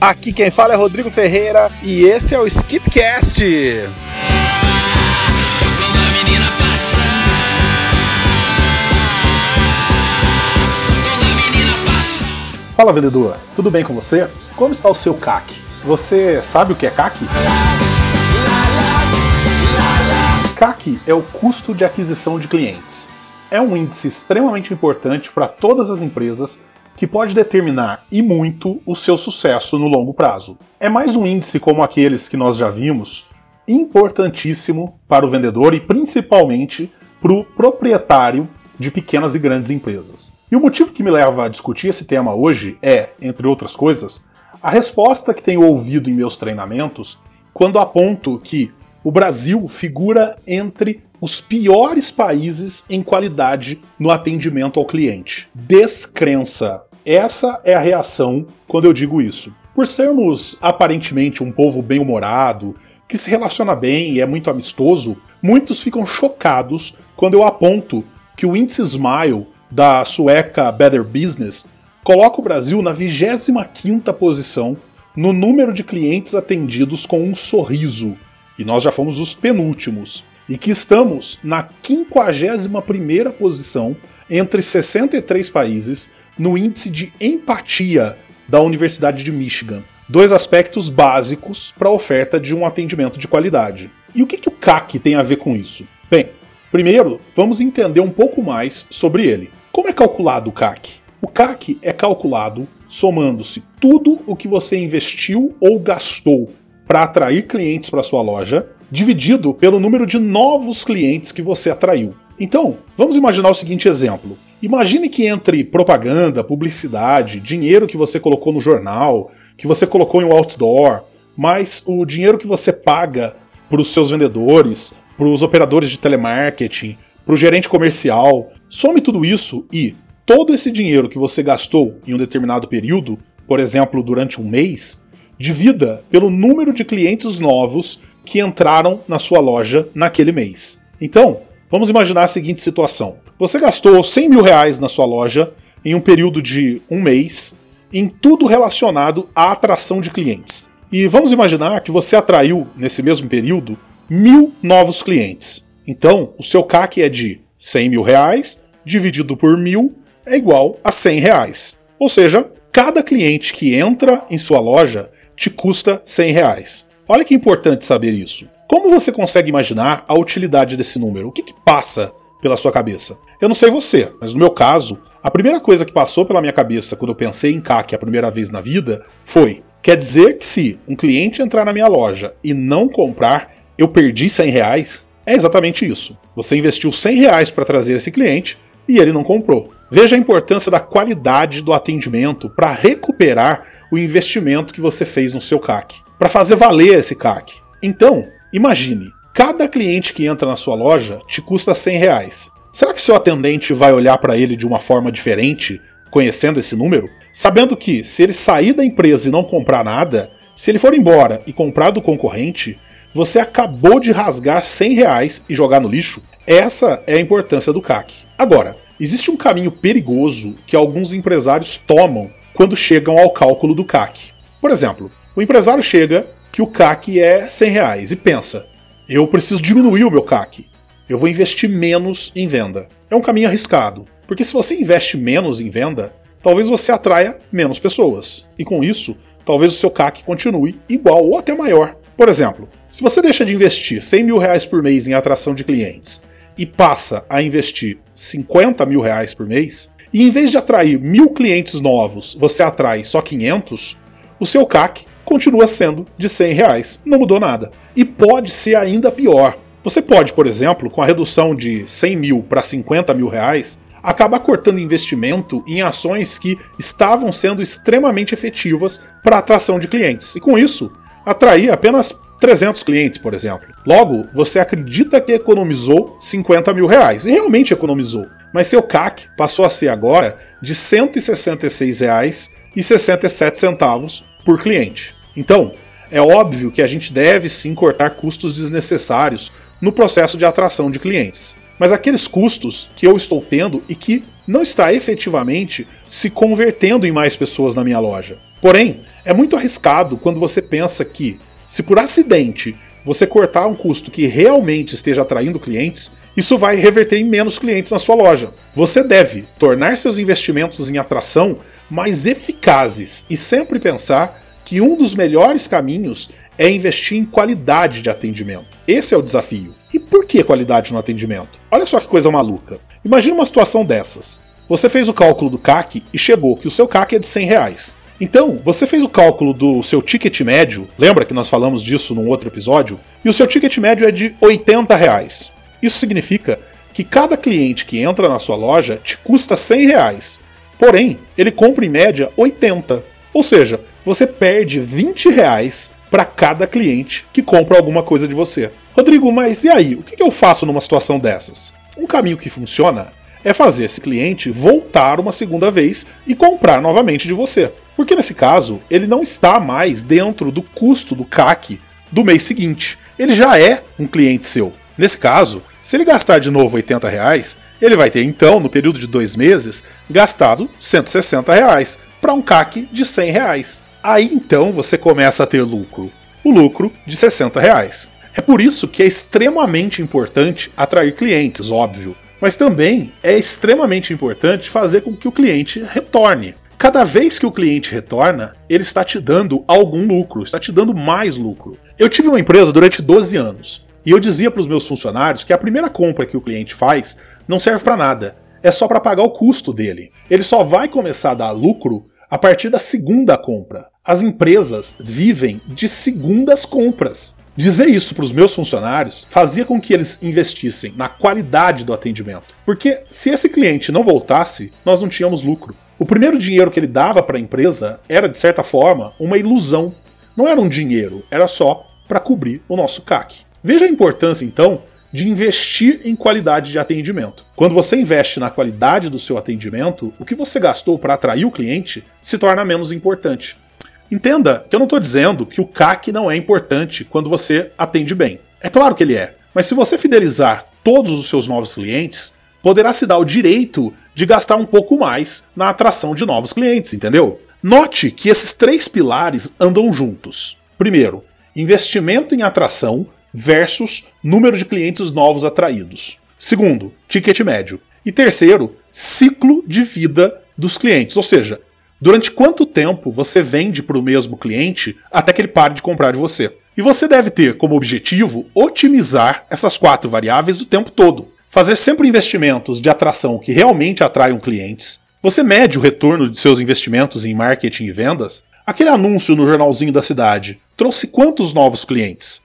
Aqui quem fala é Rodrigo Ferreira e esse é o Skipcast. Fala vendedor, tudo bem com você? Como está o seu CAC? Você sabe o que é CAC? CAC é o custo de aquisição de clientes. É um índice extremamente importante para todas as empresas que pode determinar e muito o seu sucesso no longo prazo. É mais um índice como aqueles que nós já vimos, importantíssimo para o vendedor e principalmente para o proprietário de pequenas e grandes empresas. E o motivo que me leva a discutir esse tema hoje é, entre outras coisas, a resposta que tenho ouvido em meus treinamentos quando aponto que o Brasil figura entre os piores países em qualidade no atendimento ao cliente. Descrença. Essa é a reação quando eu digo isso. Por sermos aparentemente um povo bem-humorado, que se relaciona bem e é muito amistoso, muitos ficam chocados quando eu aponto que o índice Smile da sueca Better Business, coloca o Brasil na 25ª posição no número de clientes atendidos com um sorriso, e nós já fomos os penúltimos, e que estamos na 51ª posição entre 63 países no índice de empatia da Universidade de Michigan. Dois aspectos básicos para a oferta de um atendimento de qualidade. E o que, que o CAC tem a ver com isso? Bem, primeiro vamos entender um pouco mais sobre ele. Como é calculado o CAC? O CAC é calculado somando-se tudo o que você investiu ou gastou para atrair clientes para sua loja, dividido pelo número de novos clientes que você atraiu. Então, vamos imaginar o seguinte exemplo. Imagine que entre propaganda, publicidade, dinheiro que você colocou no jornal, que você colocou em outdoor, mais o dinheiro que você paga para os seus vendedores, para os operadores de telemarketing, para o gerente comercial. Some tudo isso e todo esse dinheiro que você gastou em um determinado período, por exemplo, durante um mês, divida pelo número de clientes novos que entraram na sua loja naquele mês. Então, vamos imaginar a seguinte situação: você gastou 100 mil reais na sua loja em um período de um mês em tudo relacionado à atração de clientes. E vamos imaginar que você atraiu, nesse mesmo período, mil novos clientes. Então, o seu CAC é de 100 mil reais dividido por mil é igual a 100 reais. Ou seja, cada cliente que entra em sua loja te custa 100 reais. Olha que importante saber isso. Como você consegue imaginar a utilidade desse número? O que, que passa pela sua cabeça? Eu não sei você, mas no meu caso, a primeira coisa que passou pela minha cabeça quando eu pensei em CAC a primeira vez na vida foi: quer dizer que se um cliente entrar na minha loja e não comprar, eu perdi 100 reais? É exatamente isso. Você investiu 100 reais para trazer esse cliente e ele não comprou. Veja a importância da qualidade do atendimento para recuperar o investimento que você fez no seu CAC, para fazer valer esse CAC. Então, imagine, cada cliente que entra na sua loja te custa 100 reais. Será que seu atendente vai olhar para ele de uma forma diferente, conhecendo esse número? Sabendo que, se ele sair da empresa e não comprar nada, se ele for embora e comprar do concorrente, você acabou de rasgar 100 reais e jogar no lixo. Essa é a importância do CAC. Agora, existe um caminho perigoso que alguns empresários tomam quando chegam ao cálculo do CAC. Por exemplo, o empresário chega que o CAC é 100 reais e pensa: eu preciso diminuir o meu CAC. Eu vou investir menos em venda. É um caminho arriscado, porque se você investe menos em venda, talvez você atraia menos pessoas. E com isso, talvez o seu CAC continue igual ou até maior. Por exemplo, se você deixa de investir 100 mil reais por mês em atração de clientes e passa a investir 50 mil reais por mês, e em vez de atrair mil clientes novos, você atrai só 500, o seu CAC continua sendo de 100 reais, não mudou nada. E pode ser ainda pior. Você pode, por exemplo, com a redução de 100 mil para 50 mil reais, acabar cortando investimento em ações que estavam sendo extremamente efetivas para atração de clientes. E com isso, atrair apenas 300 clientes, por exemplo. Logo, você acredita que economizou 50 mil reais, e realmente economizou. Mas seu CAC passou a ser agora de R$ 166,67 por cliente. Então, é óbvio que a gente deve sim cortar custos desnecessários no processo de atração de clientes. mas aqueles custos que eu estou tendo e que não está efetivamente se convertendo em mais pessoas na minha loja. Porém, é muito arriscado quando você pensa que, se por acidente você cortar um custo que realmente esteja atraindo clientes, isso vai reverter em menos clientes na sua loja. Você deve tornar seus investimentos em atração mais eficazes e sempre pensar que um dos melhores caminhos é investir em qualidade de atendimento. Esse é o desafio. E por que qualidade no atendimento? Olha só que coisa maluca. Imagina uma situação dessas. Você fez o cálculo do CAC e chegou que o seu CAC é de 100 reais. Então, você fez o cálculo do seu ticket médio, lembra que nós falamos disso num outro episódio? E o seu ticket médio é de 80 reais. Isso significa que cada cliente que entra na sua loja te custa 100 reais. Porém, ele compra em média 80. Ou seja, você perde 20 reais para cada cliente que compra alguma coisa de você. Rodrigo, mas e aí? O que eu faço numa situação dessas? Um caminho que funciona é fazer esse cliente voltar uma segunda vez e comprar novamente de você. Porque nesse caso, ele não está mais dentro do custo do CAC do mês seguinte. Ele já é um cliente seu. Nesse caso, se ele gastar de novo 80 reais, ele vai ter então, no período de dois meses, gastado 160 reais para um CAC de 100 reais. Aí então você começa a ter lucro. O lucro de 60 reais. É por isso que é extremamente importante atrair clientes, óbvio. Mas também é extremamente importante fazer com que o cliente retorne. Cada vez que o cliente retorna, ele está te dando algum lucro, está te dando mais lucro. Eu tive uma empresa durante 12 anos e eu dizia para os meus funcionários que a primeira compra que o cliente faz não serve para nada, é só para pagar o custo dele. Ele só vai começar a dar lucro a partir da segunda compra. As empresas vivem de segundas compras. Dizer isso para os meus funcionários fazia com que eles investissem na qualidade do atendimento. Porque se esse cliente não voltasse, nós não tínhamos lucro. O primeiro dinheiro que ele dava para a empresa era, de certa forma, uma ilusão. Não era um dinheiro, era só para cobrir o nosso CAC. Veja a importância, então, de investir em qualidade de atendimento. Quando você investe na qualidade do seu atendimento, o que você gastou para atrair o cliente se torna menos importante. Entenda que eu não estou dizendo que o CAC não é importante quando você atende bem. É claro que ele é. Mas se você fidelizar todos os seus novos clientes, poderá se dar o direito de gastar um pouco mais na atração de novos clientes, entendeu? Note que esses três pilares andam juntos. Primeiro, investimento em atração versus número de clientes novos atraídos. Segundo, ticket médio. E terceiro, ciclo de vida dos clientes, ou seja, durante quanto tempo você vende para o mesmo cliente até que ele pare de comprar de você. E você deve ter como objetivo otimizar essas quatro variáveis o tempo todo. Fazer sempre investimentos de atração que realmente atraiam clientes. Você mede o retorno de seus investimentos em marketing e vendas. Aquele anúncio no jornalzinho da cidade trouxe quantos novos clientes?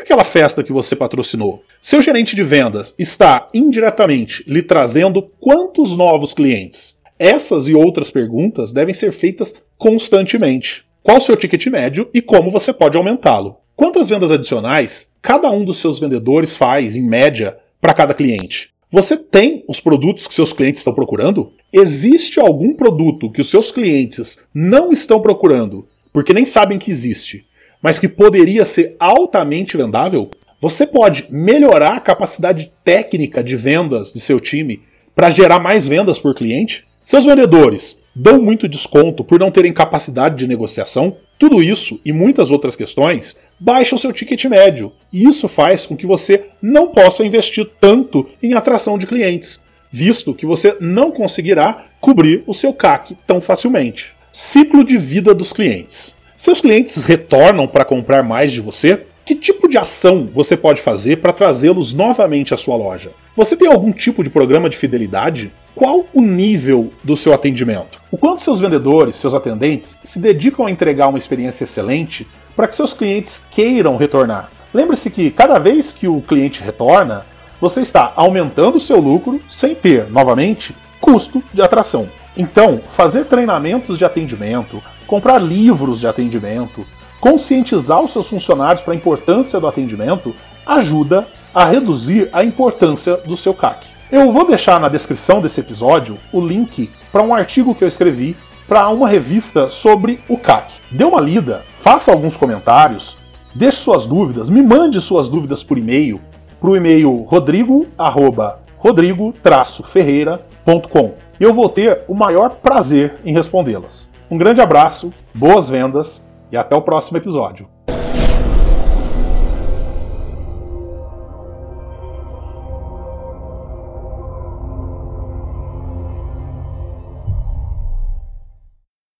Aquela festa que você patrocinou? Seu gerente de vendas está indiretamente lhe trazendo quantos novos clientes? Essas e outras perguntas devem ser feitas constantemente. Qual o seu ticket médio e como você pode aumentá-lo? Quantas vendas adicionais cada um dos seus vendedores faz, em média, para cada cliente? Você tem os produtos que seus clientes estão procurando? Existe algum produto que os seus clientes não estão procurando porque nem sabem que existe mas que poderia ser altamente vendável, você pode melhorar a capacidade técnica de vendas de seu time para gerar mais vendas por cliente? Seus vendedores dão muito desconto por não terem capacidade de negociação? Tudo isso e muitas outras questões baixam seu ticket médio, e isso faz com que você não possa investir tanto em atração de clientes, visto que você não conseguirá cobrir o seu CAC tão facilmente. Ciclo de vida dos clientes. Seus clientes retornam para comprar mais de você? Que tipo de ação você pode fazer para trazê-los novamente à sua loja? Você tem algum tipo de programa de fidelidade? Qual o nível do seu atendimento? O quanto seus vendedores, seus atendentes, se dedicam a entregar uma experiência excelente para que seus clientes queiram retornar? Lembre-se que cada vez que o cliente retorna, você está aumentando o seu lucro sem ter, novamente, custo de atração. Então, fazer treinamentos de atendimento, comprar livros de atendimento, conscientizar os seus funcionários para a importância do atendimento ajuda a reduzir a importância do seu CAC. Eu vou deixar na descrição desse episódio o link para um artigo que eu escrevi para uma revista sobre o CAC. Dê uma lida, faça alguns comentários, deixe suas dúvidas, me mande suas dúvidas por e-mail para o e-mail rodrigo@ rodrigo-ferreira.com. E eu vou ter o maior prazer em respondê-las. Um grande abraço, boas vendas e até o próximo episódio.